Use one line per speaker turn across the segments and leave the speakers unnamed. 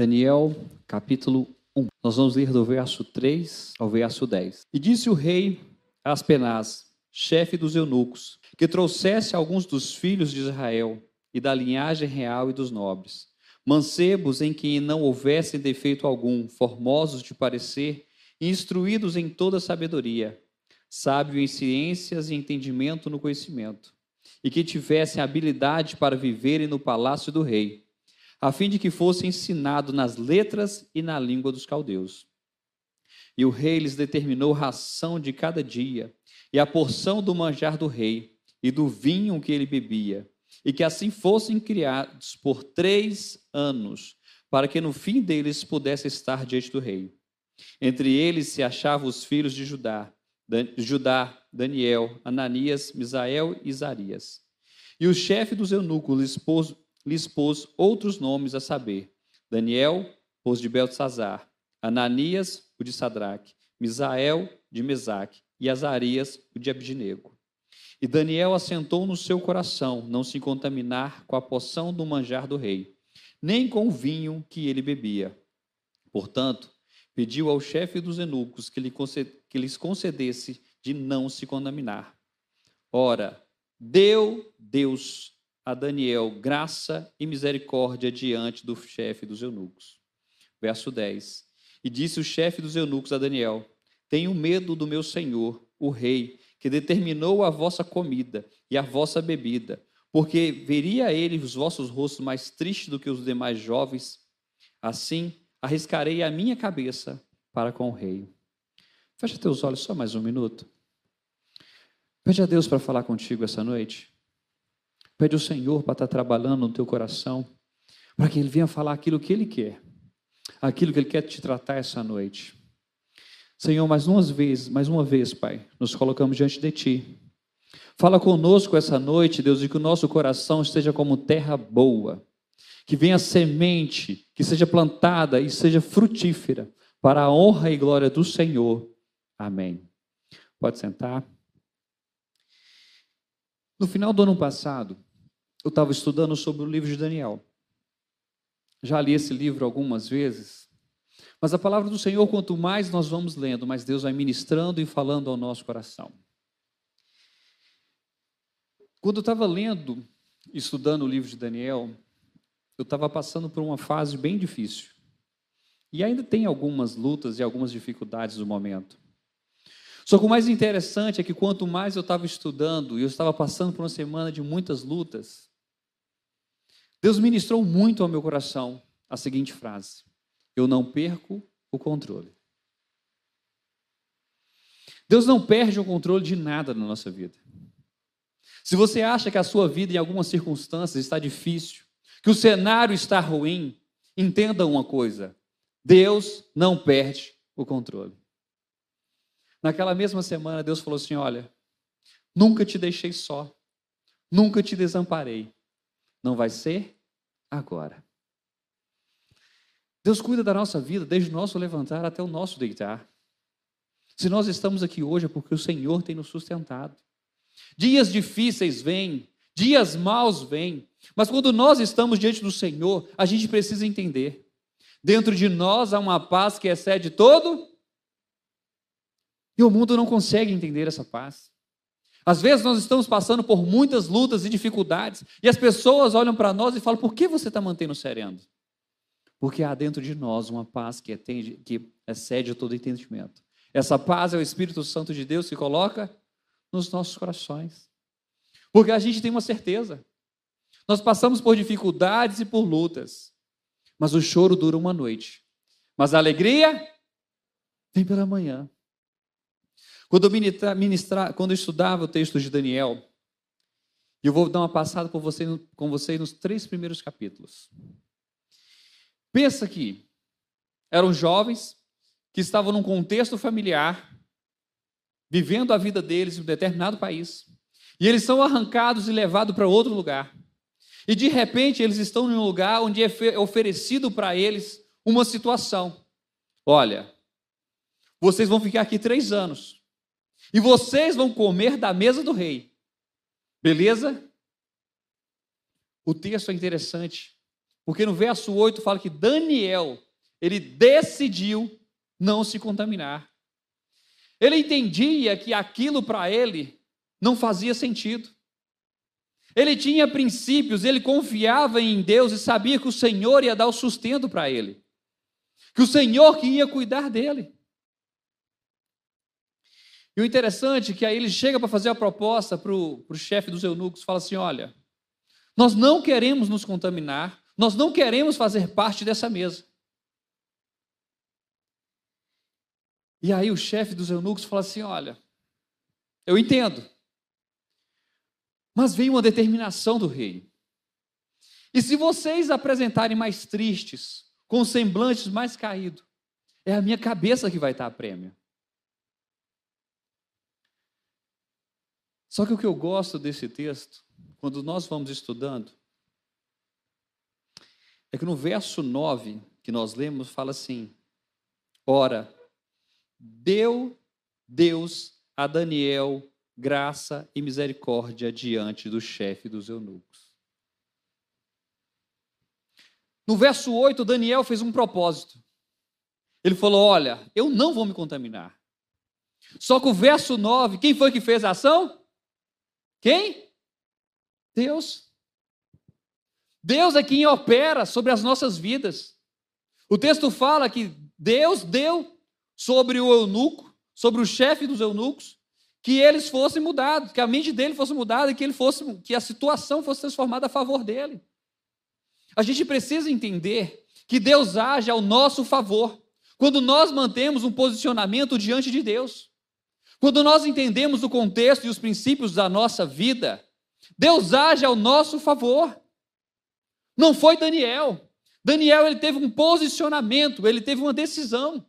Daniel, capítulo 1. Nós vamos ler do verso 3 ao verso 10. E disse o rei a Aspenaz, chefe dos eunucos, que trouxesse alguns dos filhos de Israel e da linhagem real e dos nobres, mancebos em que não houvesse defeito algum, formosos de parecer, instruídos em toda sabedoria, sábio em ciências e entendimento no conhecimento, e que tivessem habilidade para viverem no palácio do rei, a fim de que fosse ensinado nas letras e na língua dos caldeus. E o rei lhes determinou ração de cada dia, e a porção do manjar do rei, e do vinho que ele bebia, e que assim fossem criados por três anos, para que no fim deles pudesse estar diante do rei. Entre eles se achavam os filhos de Judá, Judá, Daniel, Ananias, Misael e Isarias. E o chefe dos eunucos lhes pôs, lhes pôs outros nomes a saber: Daniel, pôs de Beltzazar, Ananias, o de Sadraque, Misael, de Mesaque, e Azarias, o de Abdinego. E Daniel assentou no seu coração não se contaminar com a poção do manjar do rei, nem com o vinho que ele bebia. Portanto, pediu ao chefe dos eunucos que, lhe que lhes concedesse de não se contaminar. Ora, deu Deus a Daniel graça e misericórdia diante do chefe dos eunucos. Verso 10. E disse o chefe dos eunucos a Daniel: Tenho medo do meu senhor, o rei, que determinou a vossa comida e a vossa bebida, porque veria ele os vossos rostos mais tristes do que os demais jovens. Assim, arriscarei a minha cabeça para com o rei. Fecha teus olhos só mais um minuto. Pede a Deus para falar contigo essa noite. Pede ao Senhor para estar trabalhando no teu coração, para que Ele venha falar aquilo que Ele quer, aquilo que Ele quer te tratar essa noite. Senhor, mais uma vez, mais uma vez, Pai, nos colocamos diante de Ti. Fala conosco essa noite, Deus, e que o nosso coração esteja como terra boa, que venha semente, que seja plantada e seja frutífera, para a honra e glória do Senhor. Amém. Pode sentar. No final do ano passado, eu estava estudando sobre o livro de Daniel. Já li esse livro algumas vezes, mas a palavra do Senhor, quanto mais nós vamos lendo, mais Deus vai ministrando e falando ao nosso coração. Quando eu estava lendo, estudando o livro de Daniel, eu estava passando por uma fase bem difícil. E ainda tem algumas lutas e algumas dificuldades no momento. Só que o mais interessante é que quanto mais eu estava estudando e eu estava passando por uma semana de muitas lutas, Deus ministrou muito ao meu coração a seguinte frase: Eu não perco o controle. Deus não perde o controle de nada na nossa vida. Se você acha que a sua vida em algumas circunstâncias está difícil, que o cenário está ruim, entenda uma coisa: Deus não perde o controle. Naquela mesma semana, Deus falou assim: Olha, nunca te deixei só, nunca te desamparei. Não vai ser agora. Deus cuida da nossa vida desde o nosso levantar até o nosso deitar. Se nós estamos aqui hoje é porque o Senhor tem nos sustentado. Dias difíceis vêm, dias maus vêm, mas quando nós estamos diante do Senhor, a gente precisa entender. Dentro de nós há uma paz que excede todo, e o mundo não consegue entender essa paz. Às vezes nós estamos passando por muitas lutas e dificuldades, e as pessoas olham para nós e falam: por que você está mantendo sereno? Porque há dentro de nós uma paz que, atende, que excede todo entendimento. Essa paz é o Espírito Santo de Deus que coloca nos nossos corações. Porque a gente tem uma certeza. Nós passamos por dificuldades e por lutas, mas o choro dura uma noite. Mas a alegria vem pela manhã. Quando eu, ministra, ministra, quando eu estudava o texto de Daniel, eu vou dar uma passada com vocês, com vocês nos três primeiros capítulos. Pensa que eram jovens que estavam num contexto familiar, vivendo a vida deles em um determinado país, e eles são arrancados e levados para outro lugar. E de repente eles estão em um lugar onde é oferecido para eles uma situação. Olha, vocês vão ficar aqui três anos. E vocês vão comer da mesa do rei. Beleza? O texto é interessante, Porque no verso 8 fala que Daniel, ele decidiu não se contaminar. Ele entendia que aquilo para ele não fazia sentido. Ele tinha princípios, ele confiava em Deus e sabia que o Senhor ia dar o sustento para ele. Que o Senhor que ia cuidar dele. E o interessante é que aí ele chega para fazer a proposta para o chefe dos eunucos, fala assim: olha, nós não queremos nos contaminar, nós não queremos fazer parte dessa mesa. E aí o chefe dos eunucos fala assim: olha, eu entendo, mas vem uma determinação do rei. E se vocês apresentarem mais tristes, com semblantes mais caídos, é a minha cabeça que vai estar a prêmio. Só que o que eu gosto desse texto, quando nós vamos estudando, é que no verso 9 que nós lemos, fala assim: Ora, deu Deus a Daniel graça e misericórdia diante do chefe dos eunucos. No verso 8, Daniel fez um propósito. Ele falou: Olha, eu não vou me contaminar. Só que o verso 9, quem foi que fez a ação? Quem? Deus. Deus é quem opera sobre as nossas vidas. O texto fala que Deus deu sobre o eunuco, sobre o chefe dos eunucos, que eles fossem mudados, que a mente dele fosse mudada e que ele fosse, que a situação fosse transformada a favor dele. A gente precisa entender que Deus age ao nosso favor quando nós mantemos um posicionamento diante de Deus. Quando nós entendemos o contexto e os princípios da nossa vida, Deus age ao nosso favor. Não foi Daniel. Daniel ele teve um posicionamento, ele teve uma decisão.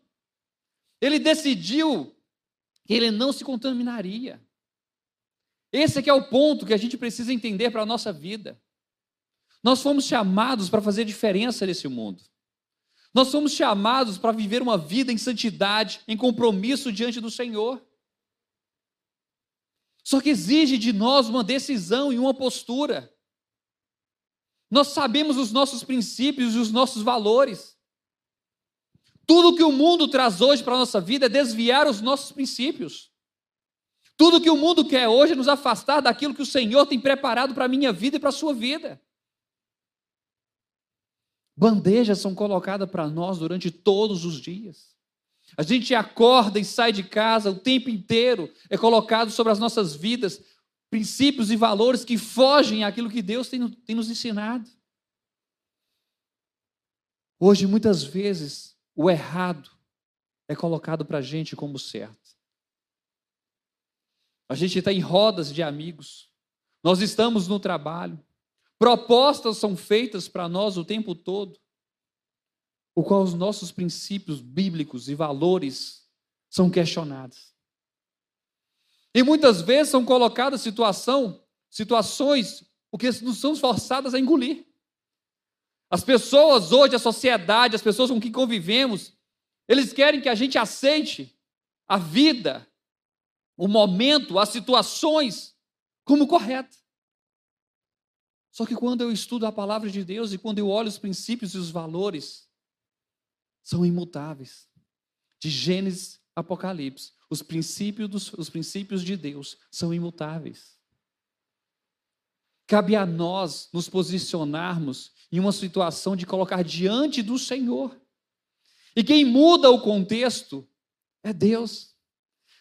Ele decidiu que ele não se contaminaria. Esse é que é o ponto que a gente precisa entender para a nossa vida. Nós fomos chamados para fazer diferença nesse mundo. Nós fomos chamados para viver uma vida em santidade, em compromisso diante do Senhor. Só que exige de nós uma decisão e uma postura. Nós sabemos os nossos princípios e os nossos valores. Tudo que o mundo traz hoje para a nossa vida é desviar os nossos princípios. Tudo que o mundo quer hoje é nos afastar daquilo que o Senhor tem preparado para a minha vida e para a sua vida. Bandejas são colocadas para nós durante todos os dias. A gente acorda e sai de casa o tempo inteiro, é colocado sobre as nossas vidas princípios e valores que fogem àquilo que Deus tem, tem nos ensinado. Hoje, muitas vezes, o errado é colocado para a gente como certo. A gente está em rodas de amigos, nós estamos no trabalho, propostas são feitas para nós o tempo todo o qual os nossos princípios bíblicos e valores são questionados. E muitas vezes são colocadas situação, situações o que nos são forçadas a engolir. As pessoas hoje, a sociedade, as pessoas com quem convivemos, eles querem que a gente aceite a vida, o momento, as situações como correto. Só que quando eu estudo a palavra de Deus e quando eu olho os princípios e os valores, são imutáveis. De Gênesis a Apocalipse, os princípios, dos, os princípios de Deus são imutáveis. Cabe a nós nos posicionarmos em uma situação de colocar diante do Senhor. E quem muda o contexto é Deus.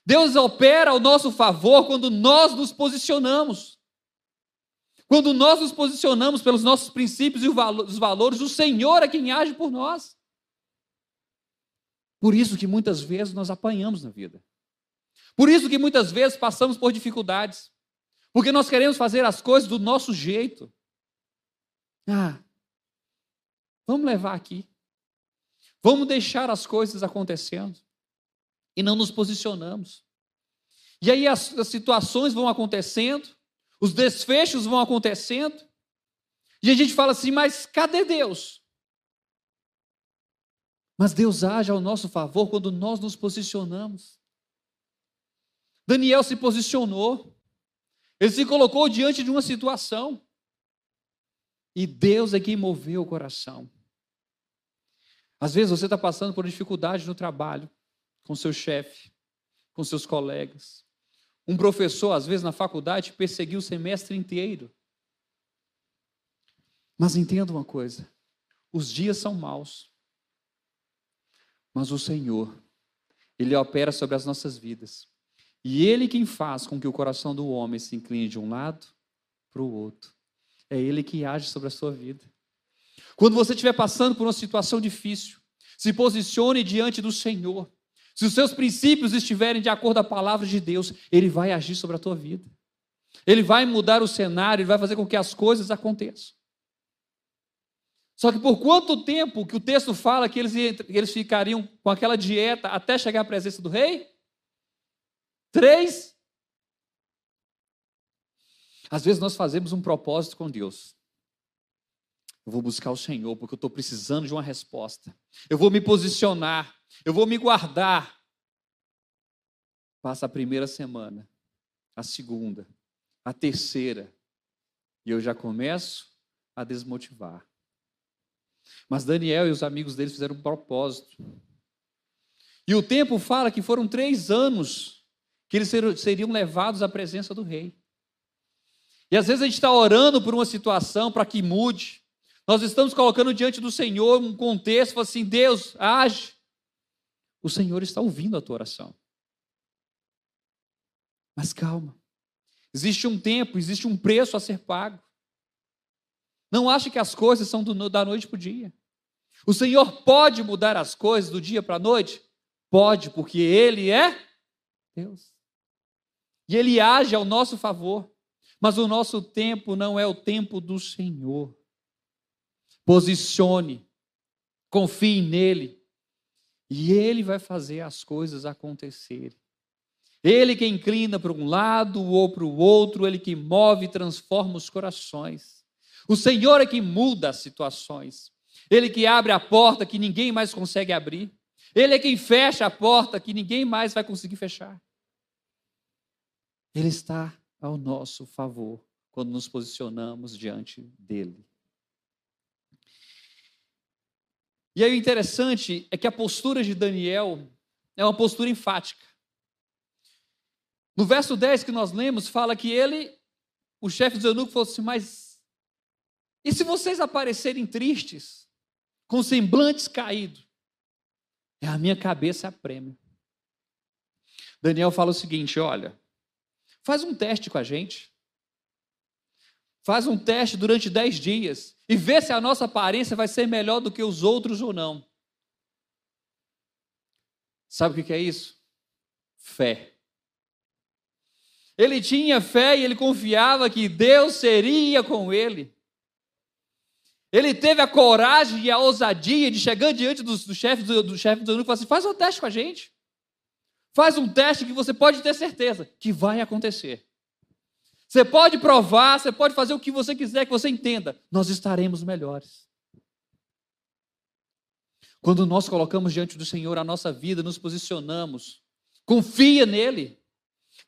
Deus opera ao nosso favor quando nós nos posicionamos. Quando nós nos posicionamos pelos nossos princípios e os valores, o Senhor é quem age por nós. Por isso que muitas vezes nós apanhamos na vida. Por isso que muitas vezes passamos por dificuldades. Porque nós queremos fazer as coisas do nosso jeito. Ah, vamos levar aqui. Vamos deixar as coisas acontecendo. E não nos posicionamos. E aí as, as situações vão acontecendo, os desfechos vão acontecendo. E a gente fala assim, mas cadê Deus? Mas Deus age ao nosso favor quando nós nos posicionamos. Daniel se posicionou. Ele se colocou diante de uma situação. E Deus é quem moveu o coração. Às vezes você está passando por dificuldade no trabalho, com seu chefe, com seus colegas. Um professor, às vezes, na faculdade, perseguiu o semestre inteiro. Mas entenda uma coisa: os dias são maus, mas o Senhor, Ele opera sobre as nossas vidas. E Ele quem faz com que o coração do homem se incline de um lado para o outro. É Ele que age sobre a sua vida. Quando você estiver passando por uma situação difícil, se posicione diante do Senhor. Se os seus princípios estiverem de acordo com a palavra de Deus, Ele vai agir sobre a tua vida. Ele vai mudar o cenário, Ele vai fazer com que as coisas aconteçam. Só que por quanto tempo que o texto fala que eles, eles ficariam com aquela dieta até chegar à presença do rei? Três. Às vezes nós fazemos um propósito com Deus. Eu vou buscar o Senhor porque eu estou precisando de uma resposta. Eu vou me posicionar. Eu vou me guardar. Passa a primeira semana, a segunda, a terceira, e eu já começo a desmotivar. Mas Daniel e os amigos deles fizeram um propósito. E o tempo fala que foram três anos que eles seriam levados à presença do rei. E às vezes a gente está orando por uma situação para que mude. Nós estamos colocando diante do Senhor um contexto, assim, Deus, age. O Senhor está ouvindo a tua oração. Mas calma. Existe um tempo, existe um preço a ser pago. Não ache que as coisas são do, da noite para o dia. O Senhor pode mudar as coisas do dia para a noite? Pode, porque Ele é Deus. E Ele age ao nosso favor. Mas o nosso tempo não é o tempo do Senhor. Posicione, confie nele, e Ele vai fazer as coisas acontecerem. Ele que inclina para um lado ou para o outro, Ele que move e transforma os corações. O Senhor é que muda as situações. Ele que abre a porta que ninguém mais consegue abrir. Ele é quem fecha a porta que ninguém mais vai conseguir fechar. Ele está ao nosso favor quando nos posicionamos diante dele. E aí o interessante é que a postura de Daniel é uma postura enfática. No verso 10 que nós lemos, fala que ele, o chefe do eunuco, falou assim: Mas e se vocês aparecerem tristes, com semblantes caídos, é a minha cabeça a prêmio. Daniel fala o seguinte: olha, faz um teste com a gente. Faz um teste durante dez dias e vê se a nossa aparência vai ser melhor do que os outros ou não. Sabe o que é isso? Fé. Ele tinha fé e ele confiava que Deus seria com ele. Ele teve a coragem e a ousadia de chegar diante do, do chefe do, do chefe do e falar assim: faz um teste com a gente. Faz um teste que você pode ter certeza que vai acontecer. Você pode provar, você pode fazer o que você quiser que você entenda. Nós estaremos melhores. Quando nós colocamos diante do Senhor a nossa vida, nos posicionamos, confia nele,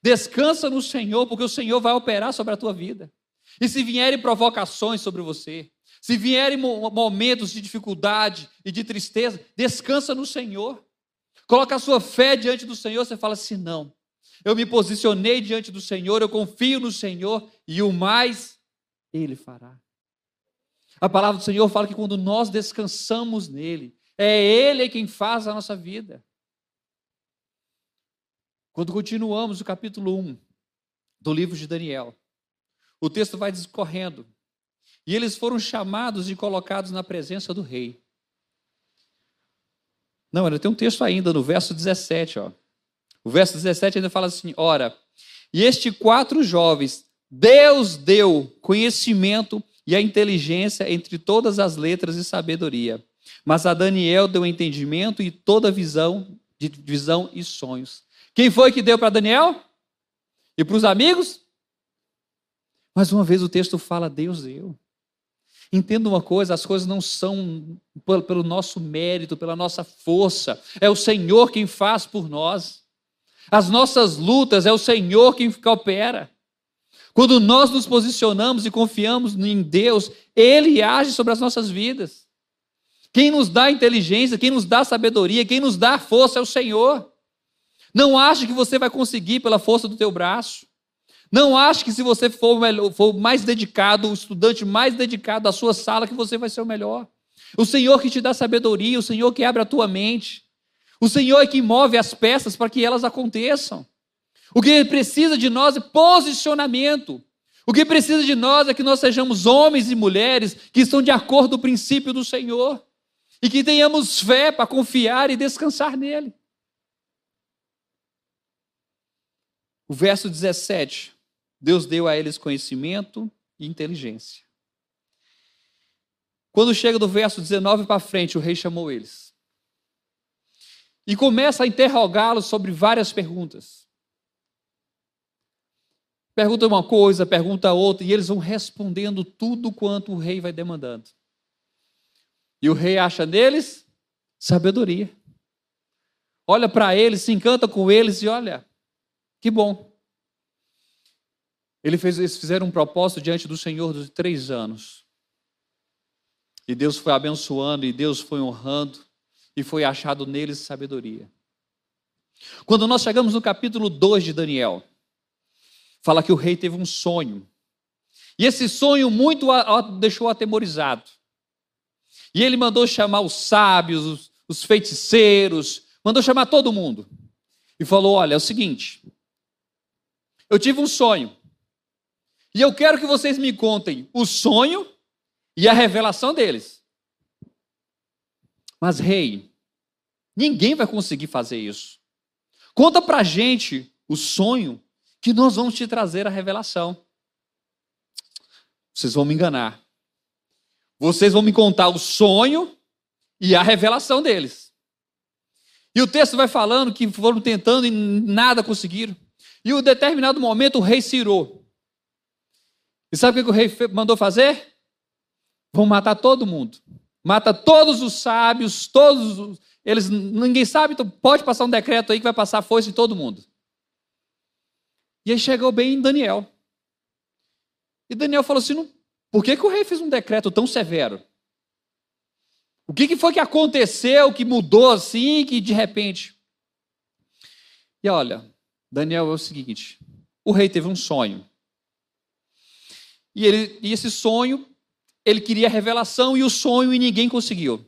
descansa no Senhor, porque o Senhor vai operar sobre a tua vida. E se vierem provocações sobre você, se vierem momentos de dificuldade e de tristeza, descansa no Senhor. Coloca a sua fé diante do Senhor, você fala assim: não. Eu me posicionei diante do Senhor, eu confio no Senhor e o mais Ele fará. A palavra do Senhor fala que quando nós descansamos nele, é Ele quem faz a nossa vida. Quando continuamos o capítulo 1 do livro de Daniel, o texto vai discorrendo e eles foram chamados e colocados na presença do rei. Não, ainda tem um texto ainda no verso 17, ó. O verso 17 ainda fala assim: Ora, e estes quatro jovens, Deus deu conhecimento e a inteligência entre todas as letras e sabedoria. Mas a Daniel deu entendimento e toda visão, de visão e sonhos. Quem foi que deu para Daniel? E para os amigos? Mais uma vez o texto fala: Deus deu. Entenda uma coisa: as coisas não são pelo nosso mérito, pela nossa força, é o Senhor quem faz por nós. As nossas lutas é o Senhor quem opera. Quando nós nos posicionamos e confiamos em Deus, Ele age sobre as nossas vidas. Quem nos dá inteligência, quem nos dá sabedoria, quem nos dá força é o Senhor. Não ache que você vai conseguir pela força do teu braço. Não ache que se você for, melhor, for mais dedicado, o estudante mais dedicado da sua sala, que você vai ser o melhor. O Senhor que te dá sabedoria, o Senhor que abre a tua mente. O Senhor é que move as peças para que elas aconteçam. O que precisa de nós é posicionamento. O que precisa de nós é que nós sejamos homens e mulheres que estão de acordo com o princípio do Senhor e que tenhamos fé para confiar e descansar nele. O verso 17: Deus deu a eles conhecimento e inteligência. Quando chega do verso 19 para frente, o rei chamou eles. E começa a interrogá-los sobre várias perguntas. Pergunta uma coisa, pergunta outra, e eles vão respondendo tudo quanto o rei vai demandando. E o rei acha neles sabedoria. Olha para eles, se encanta com eles e olha, que bom. Ele fez, eles fizeram um propósito diante do Senhor de três anos. E Deus foi abençoando, e Deus foi honrando, e foi achado neles sabedoria. Quando nós chegamos no capítulo 2 de Daniel, fala que o rei teve um sonho. E esse sonho muito o deixou atemorizado. E ele mandou chamar os sábios, os, os feiticeiros, mandou chamar todo mundo. E falou: Olha, é o seguinte, eu tive um sonho. E eu quero que vocês me contem o sonho e a revelação deles. Mas, rei, ninguém vai conseguir fazer isso. Conta pra gente o sonho que nós vamos te trazer a revelação. Vocês vão me enganar. Vocês vão me contar o sonho e a revelação deles. E o texto vai falando que foram tentando e nada conseguiram. E em um determinado momento o rei se irou. E sabe o que o rei mandou fazer? Vão matar todo mundo. Mata todos os sábios, todos os, eles ninguém sabe, então pode passar um decreto aí que vai passar a foice em todo mundo. E aí chegou bem em Daniel. E Daniel falou assim: por que, que o rei fez um decreto tão severo? O que, que foi que aconteceu, que mudou assim, que de repente. E olha, Daniel é o seguinte: o rei teve um sonho. E, ele, e esse sonho, ele queria revelação e o sonho e ninguém conseguiu.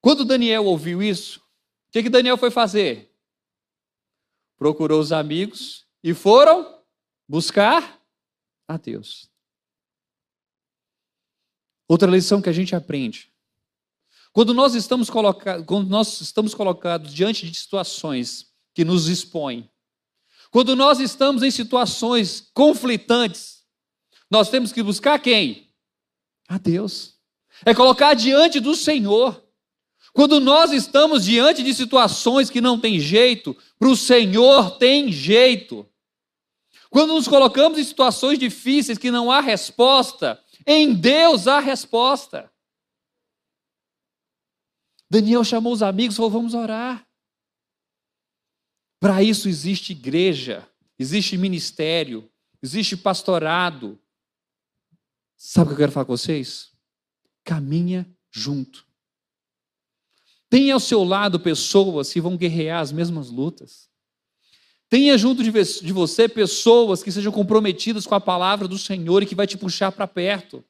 Quando Daniel ouviu isso, o que, que Daniel foi fazer? procurou os amigos e foram buscar a Deus. Outra lição que a gente aprende. Quando nós estamos, colocados, quando nós estamos colocados diante de situações que nos expõem, quando nós estamos em situações conflitantes, nós temos que buscar quem? A Deus. É colocar diante do Senhor. Quando nós estamos diante de situações que não tem jeito, para o Senhor tem jeito. Quando nos colocamos em situações difíceis que não há resposta, em Deus há resposta. Daniel chamou os amigos e falou: vamos orar. Para isso existe igreja, existe ministério, existe pastorado. Sabe o que eu quero falar com vocês? Caminha junto. Tenha ao seu lado pessoas que vão guerrear as mesmas lutas. Tenha junto de você pessoas que sejam comprometidas com a palavra do Senhor e que vai te puxar para perto.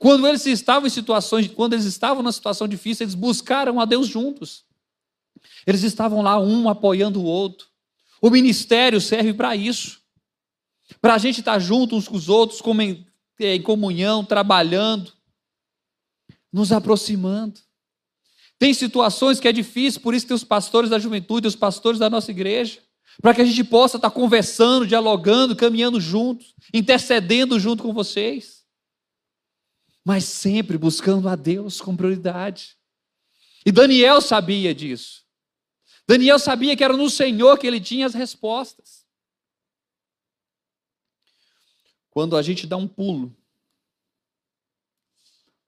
Quando eles estavam em situações, quando eles estavam na situação difícil, eles buscaram a Deus juntos. Eles estavam lá um apoiando o outro. O ministério serve para isso. Para a gente estar junto uns com os outros, em comunhão, trabalhando, nos aproximando. Tem situações que é difícil, por isso tem os pastores da juventude, os pastores da nossa igreja, para que a gente possa estar conversando, dialogando, caminhando juntos, intercedendo junto com vocês. Mas sempre buscando a Deus com prioridade. E Daniel sabia disso. Daniel sabia que era no Senhor que ele tinha as respostas. Quando a gente dá um pulo,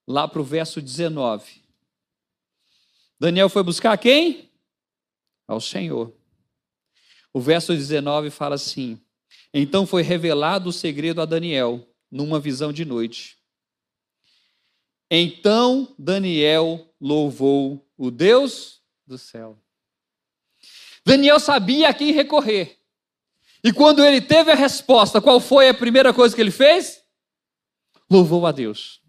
lá para o verso 19. Daniel foi buscar quem? Ao Senhor. O verso 19 fala assim: Então foi revelado o segredo a Daniel, numa visão de noite. Então Daniel louvou o Deus do céu. Daniel sabia a quem recorrer. E quando ele teve a resposta, qual foi a primeira coisa que ele fez? Louvou a Deus.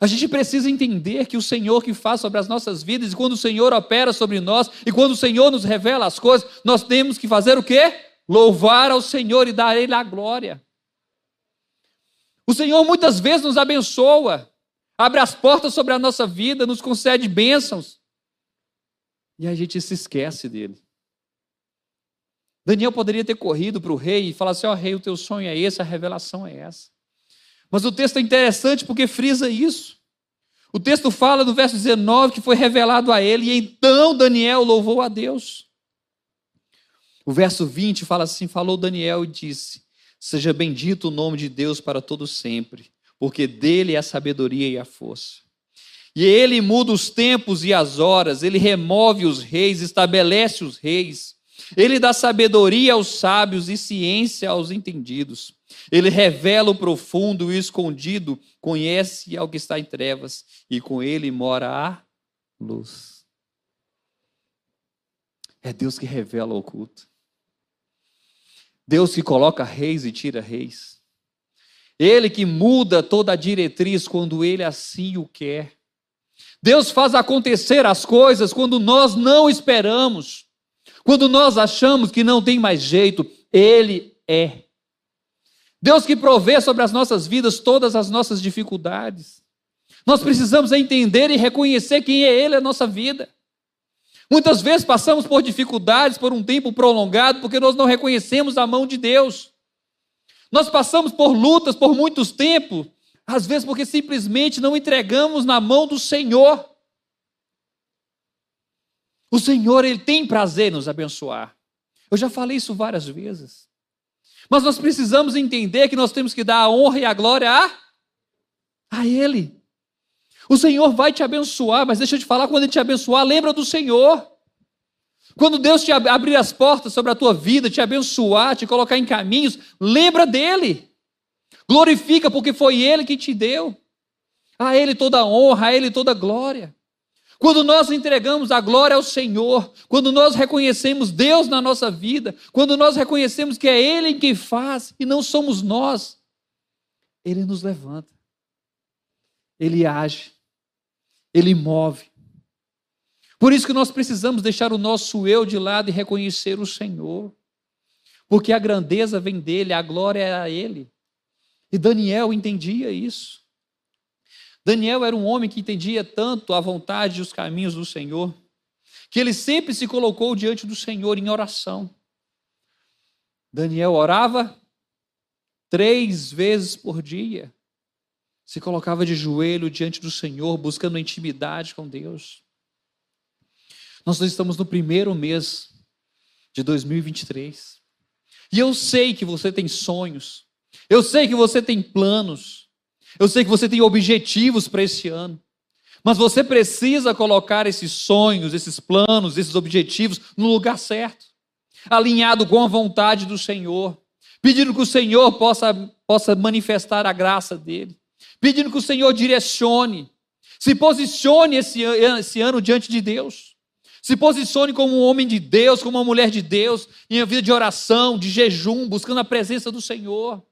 A gente precisa entender que o Senhor que faz sobre as nossas vidas, e quando o Senhor opera sobre nós, e quando o Senhor nos revela as coisas, nós temos que fazer o quê? Louvar ao Senhor e dar a Ele a glória. O Senhor muitas vezes nos abençoa, abre as portas sobre a nossa vida, nos concede bênçãos, e a gente se esquece dele. Daniel poderia ter corrido para o rei e falar assim: Ó oh, rei, o teu sonho é esse, a revelação é essa. Mas o texto é interessante porque frisa isso. O texto fala no verso 19 que foi revelado a ele, e então Daniel louvou a Deus. O verso 20 fala assim: Falou Daniel e disse: Seja bendito o nome de Deus para todo sempre, porque dele é a sabedoria e a força. E ele muda os tempos e as horas, ele remove os reis, estabelece os reis. Ele dá sabedoria aos sábios e ciência aos entendidos. Ele revela o profundo e o escondido, conhece ao que está em trevas, e com ele mora a luz. É Deus que revela o oculto. Deus que coloca reis e tira reis. Ele que muda toda a diretriz quando ele assim o quer. Deus faz acontecer as coisas quando nós não esperamos. Quando nós achamos que não tem mais jeito, Ele é. Deus que provê sobre as nossas vidas todas as nossas dificuldades. Nós precisamos entender e reconhecer quem é Ele na nossa vida. Muitas vezes passamos por dificuldades por um tempo prolongado porque nós não reconhecemos a mão de Deus. Nós passamos por lutas por muitos tempos, às vezes porque simplesmente não entregamos na mão do Senhor. O Senhor, Ele tem prazer em nos abençoar. Eu já falei isso várias vezes. Mas nós precisamos entender que nós temos que dar a honra e a glória a, a Ele. O Senhor vai te abençoar, mas deixa eu te falar, quando Ele te abençoar, lembra do Senhor. Quando Deus te abrir as portas sobre a tua vida, te abençoar, te colocar em caminhos, lembra dele. Glorifica, porque foi Ele que te deu. A Ele toda a honra, a Ele toda a glória. Quando nós entregamos a glória ao Senhor, quando nós reconhecemos Deus na nossa vida, quando nós reconhecemos que é Ele quem faz e não somos nós, Ele nos levanta, Ele age, Ele move. Por isso que nós precisamos deixar o nosso eu de lado e reconhecer o Senhor, porque a grandeza vem dele, a glória é a Ele. E Daniel entendia isso. Daniel era um homem que entendia tanto a vontade e os caminhos do Senhor, que ele sempre se colocou diante do Senhor em oração. Daniel orava três vezes por dia, se colocava de joelho diante do Senhor, buscando intimidade com Deus. Nós estamos no primeiro mês de 2023. E eu sei que você tem sonhos, eu sei que você tem planos, eu sei que você tem objetivos para esse ano. Mas você precisa colocar esses sonhos, esses planos, esses objetivos no lugar certo, alinhado com a vontade do Senhor, pedindo que o Senhor possa, possa manifestar a graça dele, pedindo que o Senhor direcione, se posicione esse, esse ano diante de Deus, se posicione como um homem de Deus, como uma mulher de Deus, em vida de oração, de jejum, buscando a presença do Senhor.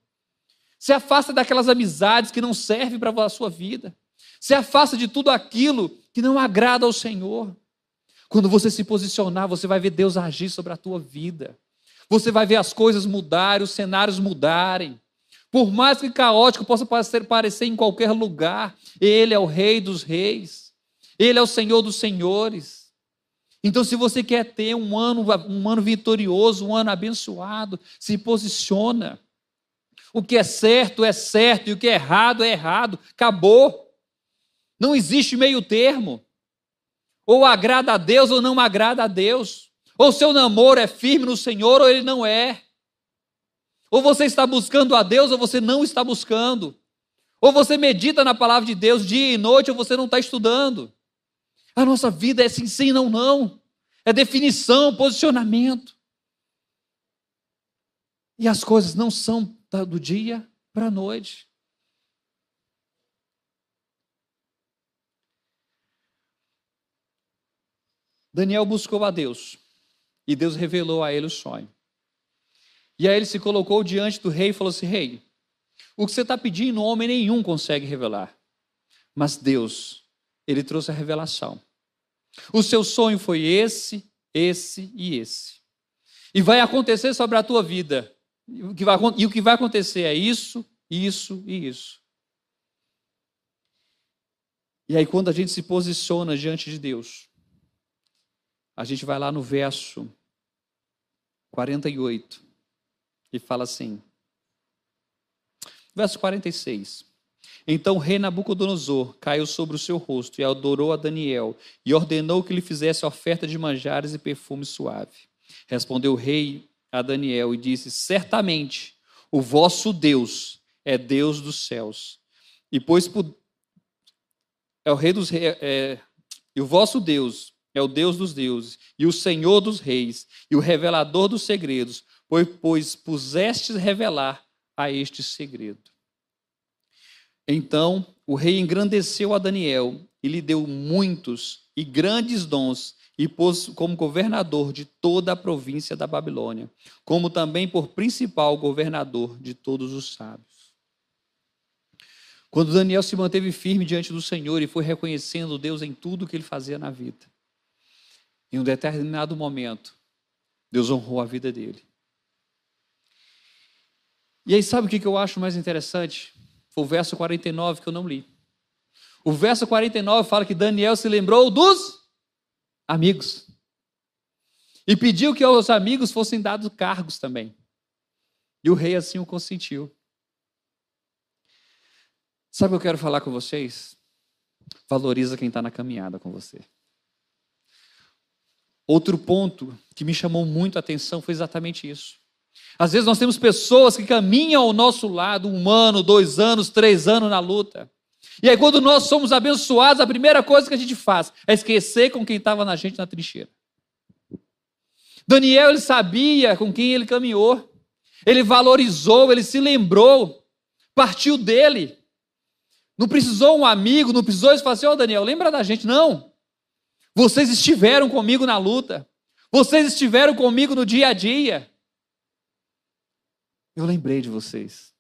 Se afasta daquelas amizades que não servem para a sua vida. Se afasta de tudo aquilo que não agrada ao Senhor. Quando você se posicionar, você vai ver Deus agir sobre a tua vida. Você vai ver as coisas mudarem, os cenários mudarem. Por mais que caótico possa parecer, em qualquer lugar, Ele é o Rei dos Reis. Ele é o Senhor dos Senhores. Então, se você quer ter um ano, um ano vitorioso, um ano abençoado, se posiciona. O que é certo é certo e o que é errado é errado. Acabou. Não existe meio termo. Ou agrada a Deus ou não agrada a Deus. Ou seu namoro é firme no Senhor ou ele não é. Ou você está buscando a Deus ou você não está buscando. Ou você medita na palavra de Deus dia e noite ou você não está estudando. A nossa vida é sim, sim, não, não. É definição, posicionamento. E as coisas não são do dia para a noite. Daniel buscou a Deus e Deus revelou a ele o sonho. E aí ele se colocou diante do rei e falou assim: Rei, o que você está pedindo, homem nenhum consegue revelar. Mas Deus, ele trouxe a revelação. O seu sonho foi esse, esse e esse. E vai acontecer sobre a tua vida. E o que vai, e o que vai acontecer é isso, isso e isso. E aí, quando a gente se posiciona diante de Deus, a gente vai lá no verso 48 e fala assim. Verso 46. Então rei Nabucodonosor caiu sobre o seu rosto e adorou a Daniel e ordenou que lhe fizesse oferta de manjares e perfume suave. Respondeu o rei a Daniel e disse: Certamente o vosso Deus é Deus dos céus. E pois é o rei dos é, é, e o vosso Deus é o Deus dos deuses, e o Senhor dos reis, e o revelador dos segredos, pois, pois pusestes revelar a este segredo. Então o rei engrandeceu a Daniel e lhe deu muitos e grandes dons, e pôs como governador de toda a província da Babilônia, como também por principal governador de todos os sábios. Quando Daniel se manteve firme diante do Senhor e foi reconhecendo Deus em tudo que ele fazia na vida, em um determinado momento, Deus honrou a vida dele. E aí, sabe o que eu acho mais interessante? Foi o verso 49 que eu não li. O verso 49 fala que Daniel se lembrou dos amigos. E pediu que aos amigos fossem dados cargos também. E o rei assim o consentiu. Sabe o que eu quero falar com vocês? Valoriza quem está na caminhada com você. Outro ponto que me chamou muito a atenção foi exatamente isso. Às vezes nós temos pessoas que caminham ao nosso lado um ano, dois anos, três anos na luta. E aí, quando nós somos abençoados, a primeira coisa que a gente faz é esquecer com quem estava na gente na trincheira. Daniel, ele sabia com quem ele caminhou, ele valorizou, ele se lembrou, partiu dele. Não precisou um amigo, não precisou ele falar assim: Ô oh, Daniel, lembra da gente? Não. Vocês estiveram comigo na luta. Vocês estiveram comigo no dia a dia. Eu lembrei de vocês.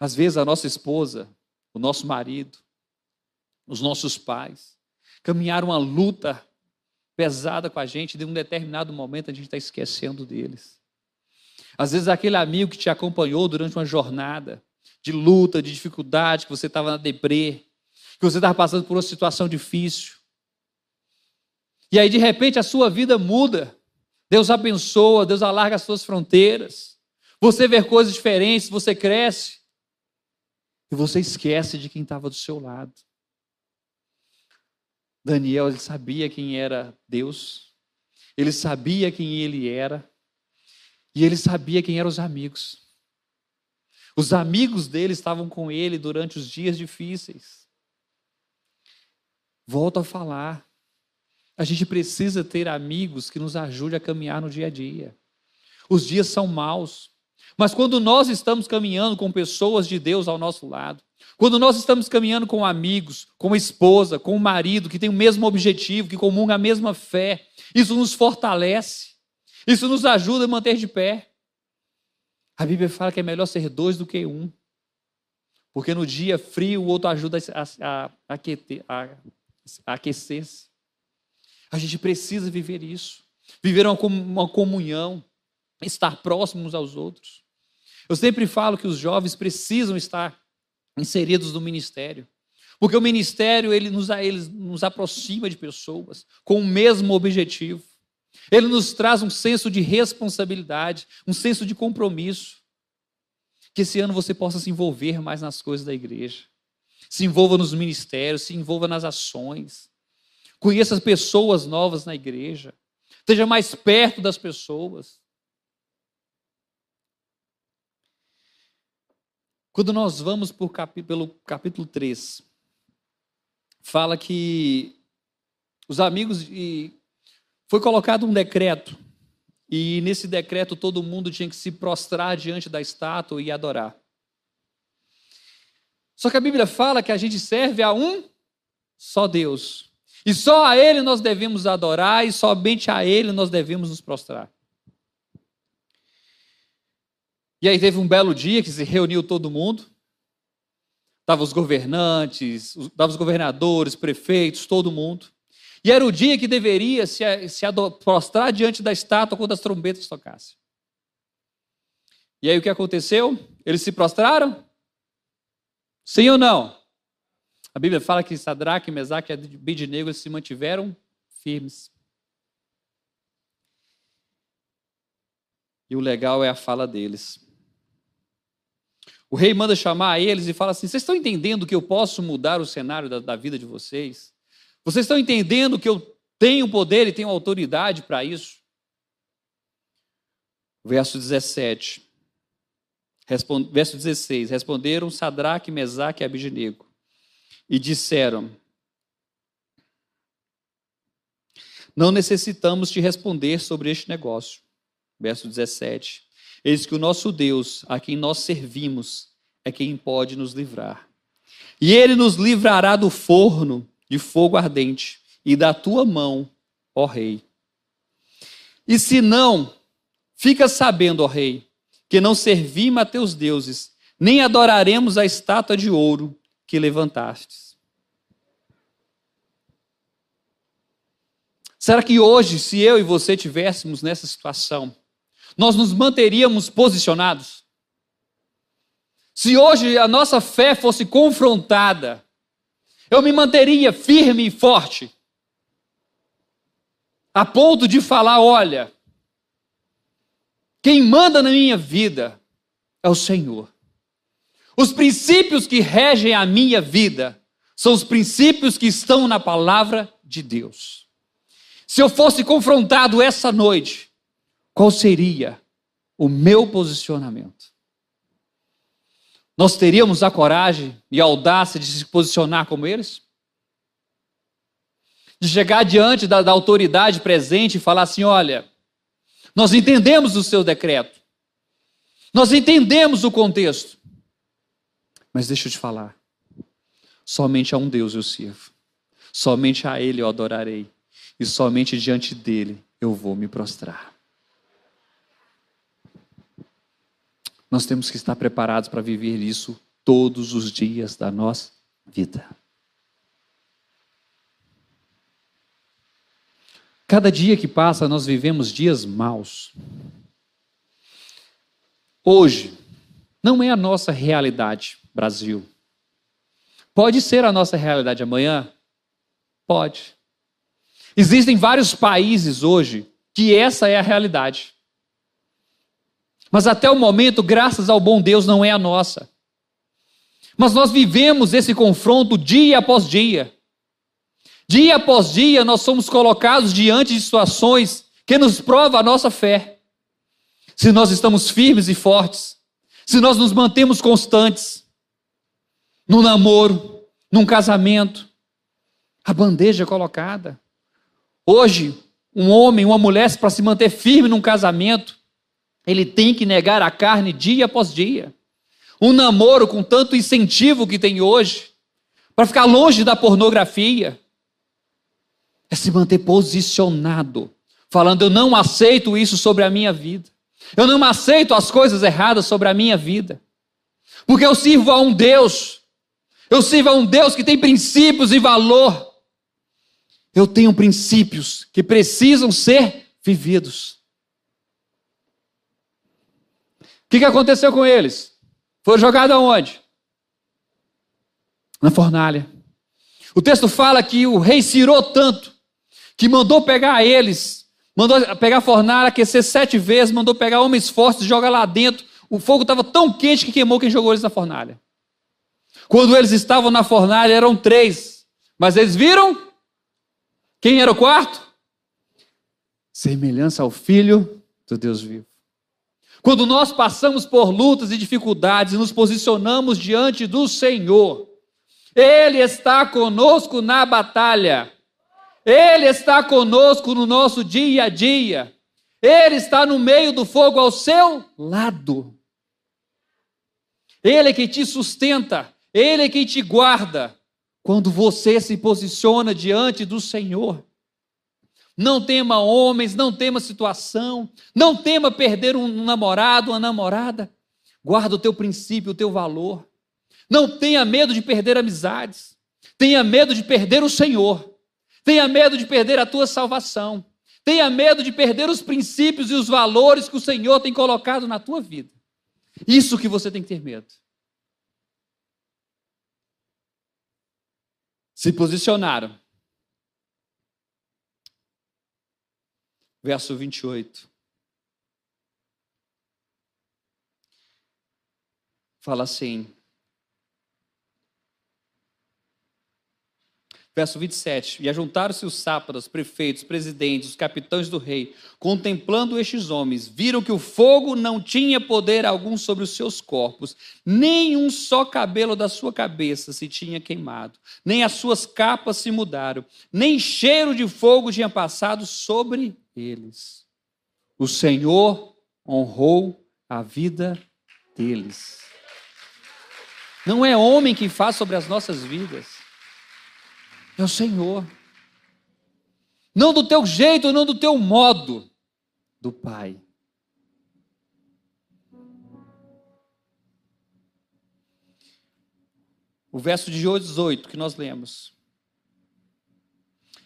Às vezes a nossa esposa, o nosso marido, os nossos pais, caminharam uma luta pesada com a gente, de um determinado momento a gente está esquecendo deles. Às vezes aquele amigo que te acompanhou durante uma jornada de luta, de dificuldade, que você estava na deprê, que você estava passando por uma situação difícil. E aí, de repente, a sua vida muda. Deus abençoa, Deus alarga as suas fronteiras. Você vê coisas diferentes, você cresce. E você esquece de quem estava do seu lado. Daniel, ele sabia quem era Deus. Ele sabia quem ele era. E ele sabia quem eram os amigos. Os amigos dele estavam com ele durante os dias difíceis. Volto a falar. A gente precisa ter amigos que nos ajudem a caminhar no dia a dia. Os dias são maus, mas quando nós estamos caminhando com pessoas de Deus ao nosso lado, quando nós estamos caminhando com amigos, com esposa, com o marido que tem o mesmo objetivo, que comunga a mesma fé, isso nos fortalece, isso nos ajuda a manter de pé. A Bíblia fala que é melhor ser dois do que um, porque no dia frio o outro ajuda a, a, a, a aquecer-se. A gente precisa viver isso. Viver uma, uma comunhão, estar próximos aos outros. Eu sempre falo que os jovens precisam estar inseridos no ministério. Porque o ministério ele nos, ele nos aproxima de pessoas com o mesmo objetivo. Ele nos traz um senso de responsabilidade, um senso de compromisso. Que esse ano você possa se envolver mais nas coisas da igreja. Se envolva nos ministérios, se envolva nas ações. Conheça as pessoas novas na igreja. Esteja mais perto das pessoas. Quando nós vamos por pelo capítulo 3, fala que os amigos. E foi colocado um decreto e nesse decreto todo mundo tinha que se prostrar diante da estátua e adorar. Só que a Bíblia fala que a gente serve a um só Deus. E só a Ele nós devemos adorar e somente a Ele nós devemos nos prostrar. E aí teve um belo dia que se reuniu todo mundo. Estavam os governantes, estavam os governadores, prefeitos, todo mundo. E era o dia que deveria se, se prostrar diante da estátua quando as trombetas tocassem. E aí o que aconteceu? Eles se prostraram? Sim ou não? A Bíblia fala que Sadraque, Mesaque e Abednego se mantiveram firmes. E o legal é a fala deles. O rei manda chamar eles e fala assim: Vocês estão entendendo que eu posso mudar o cenário da, da vida de vocês? Vocês estão entendendo que eu tenho poder e tenho autoridade para isso? Verso 17. Respond, verso 16. Responderam Sadraque, Mesaque e Abidinego e disseram: Não necessitamos te responder sobre este negócio. Verso 17. Eis que o nosso Deus, a quem nós servimos, é quem pode nos livrar. E ele nos livrará do forno de fogo ardente e da tua mão, ó rei. E se não, fica sabendo, ó rei, que não servimos a teus deuses, nem adoraremos a estátua de ouro que levantastes. Será que hoje, se eu e você tivéssemos nessa situação, nós nos manteríamos posicionados? Se hoje a nossa fé fosse confrontada, eu me manteria firme e forte, a ponto de falar: olha, quem manda na minha vida é o Senhor. Os princípios que regem a minha vida são os princípios que estão na palavra de Deus. Se eu fosse confrontado essa noite, qual seria o meu posicionamento? Nós teríamos a coragem e a audácia de se posicionar como eles? De chegar diante da, da autoridade presente e falar assim: olha, nós entendemos o seu decreto, nós entendemos o contexto, mas deixa eu te falar: somente a um Deus eu sirvo, somente a Ele eu adorarei, e somente diante dele eu vou me prostrar. Nós temos que estar preparados para viver isso todos os dias da nossa vida. Cada dia que passa, nós vivemos dias maus. Hoje, não é a nossa realidade, Brasil. Pode ser a nossa realidade amanhã? Pode. Existem vários países hoje que essa é a realidade. Mas até o momento, graças ao bom Deus, não é a nossa. Mas nós vivemos esse confronto dia após dia. Dia após dia, nós somos colocados diante de situações que nos provam a nossa fé. Se nós estamos firmes e fortes, se nós nos mantemos constantes no namoro, num casamento, a bandeja é colocada. Hoje, um homem, uma mulher, para se manter firme num casamento, ele tem que negar a carne dia após dia. Um namoro com tanto incentivo que tem hoje, para ficar longe da pornografia, é se manter posicionado, falando: eu não aceito isso sobre a minha vida. Eu não aceito as coisas erradas sobre a minha vida. Porque eu sirvo a um Deus. Eu sirvo a um Deus que tem princípios e valor. Eu tenho princípios que precisam ser vividos. O que, que aconteceu com eles? Foram jogados aonde? Na fornalha. O texto fala que o rei cirou tanto que mandou pegar eles, mandou pegar a fornalha, aquecer sete vezes, mandou pegar homens fortes, jogar lá dentro. O fogo estava tão quente que queimou quem jogou eles na fornalha. Quando eles estavam na fornalha, eram três. Mas eles viram? Quem era o quarto? Semelhança ao Filho do Deus vivo. Quando nós passamos por lutas e dificuldades, nos posicionamos diante do Senhor. Ele está conosco na batalha. Ele está conosco no nosso dia a dia. Ele está no meio do fogo ao seu lado. Ele é quem te sustenta, ele é quem te guarda quando você se posiciona diante do Senhor. Não tema homens, não tema situação, não tema perder um namorado, uma namorada. Guarda o teu princípio, o teu valor. Não tenha medo de perder amizades. Tenha medo de perder o Senhor. Tenha medo de perder a tua salvação. Tenha medo de perder os princípios e os valores que o Senhor tem colocado na tua vida. Isso que você tem que ter medo. Se posicionaram. Verso 28. Fala assim: Verso 27. E ajuntaram-se os sáparas, prefeitos, presidentes, os capitães do rei, contemplando estes homens, viram que o fogo não tinha poder algum sobre os seus corpos, nem um só cabelo da sua cabeça se tinha queimado, nem as suas capas se mudaram, nem cheiro de fogo tinha passado sobre eles. O Senhor honrou a vida deles. Não é homem que faz sobre as nossas vidas. É o Senhor. Não do teu jeito, não do teu modo, do Pai. O verso de 18 que nós lemos.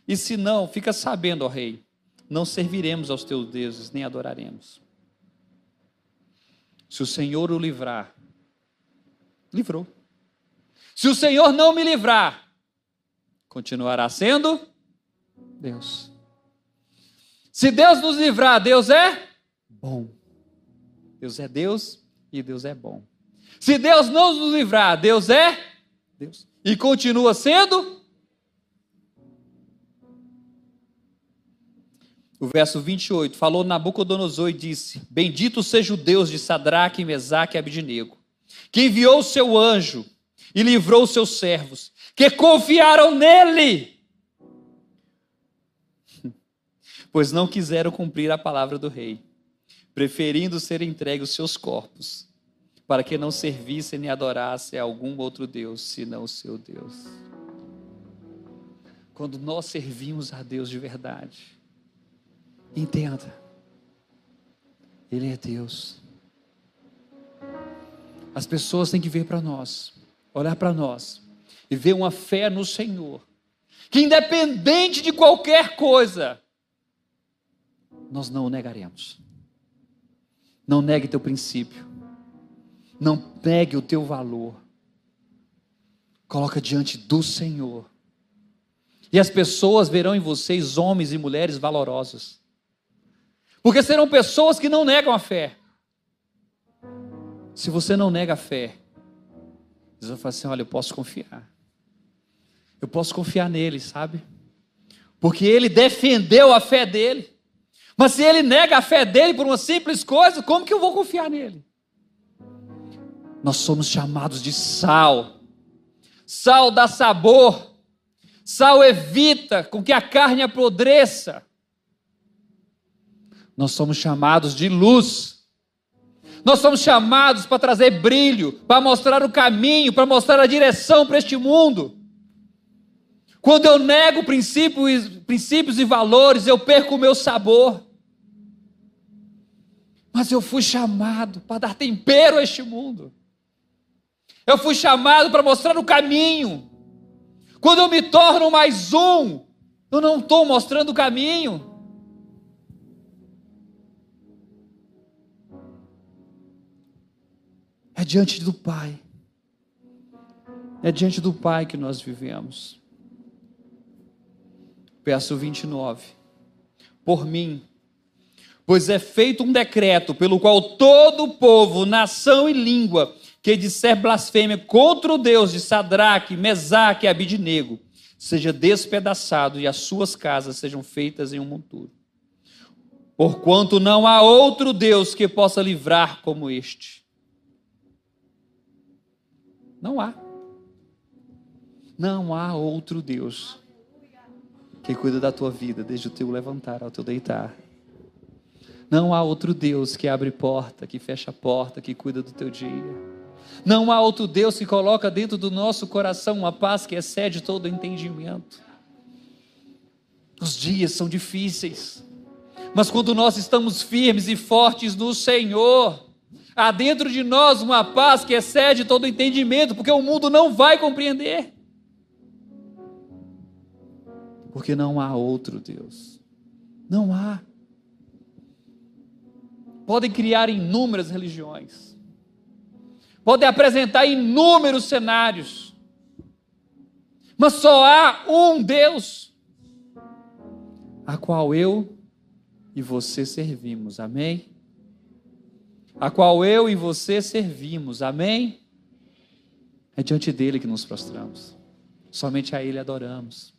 E se não, fica sabendo, ó Rei, não serviremos aos teus deuses, nem adoraremos. Se o Senhor o livrar, livrou. Se o Senhor não me livrar, continuará sendo Deus. Se Deus nos livrar, Deus é bom. Deus é Deus e Deus é bom. Se Deus não nos livrar, Deus é Deus. E continua sendo. O verso 28 falou Nabucodonosor e disse: Bendito seja o Deus de Sadraque, Mesaque e Abidinego, que enviou o seu anjo e livrou os seus servos que confiaram nele, pois não quiseram cumprir a palavra do rei, preferindo ser entregues os seus corpos, para que não servissem nem adorassem a algum outro Deus, senão o seu Deus. Quando nós servimos a Deus de verdade, entenda, Ele é Deus. As pessoas têm que ver para nós, olhar para nós e ver uma fé no Senhor, que independente de qualquer coisa, nós não o negaremos. Não negue teu princípio. Não negue o teu valor. Coloca diante do Senhor. E as pessoas verão em vocês homens e mulheres valorosos. Porque serão pessoas que não negam a fé. Se você não nega a fé, eles vão falar assim: olha, eu posso confiar eu posso confiar nele, sabe? Porque ele defendeu a fé dele. Mas se ele nega a fé dele por uma simples coisa, como que eu vou confiar nele? Nós somos chamados de sal. Sal dá sabor. Sal evita com que a carne apodreça. Nós somos chamados de luz. Nós somos chamados para trazer brilho, para mostrar o caminho, para mostrar a direção para este mundo. Quando eu nego princípios, princípios e valores, eu perco o meu sabor. Mas eu fui chamado para dar tempero a este mundo. Eu fui chamado para mostrar o caminho. Quando eu me torno mais um, eu não estou mostrando o caminho. É diante do Pai. É diante do Pai que nós vivemos verso 29. Por mim, pois é feito um decreto pelo qual todo povo, nação e língua que disser blasfêmia contra o Deus de Sadraque, Mesaque e Abidinego, seja despedaçado e as suas casas sejam feitas em um monturo. Porquanto não há outro Deus que possa livrar como este. Não há. Não há outro Deus que cuida da tua vida, desde o teu levantar ao teu deitar. Não há outro Deus que abre porta, que fecha porta, que cuida do teu dia. Não há outro Deus que coloca dentro do nosso coração uma paz que excede todo entendimento. Os dias são difíceis, mas quando nós estamos firmes e fortes no Senhor, há dentro de nós uma paz que excede todo entendimento, porque o mundo não vai compreender. Porque não há outro Deus. Não há. Podem criar inúmeras religiões, podem apresentar inúmeros cenários, mas só há um Deus, a qual eu e você servimos, amém? A qual eu e você servimos, amém? É diante dele que nos prostramos, somente a ele adoramos.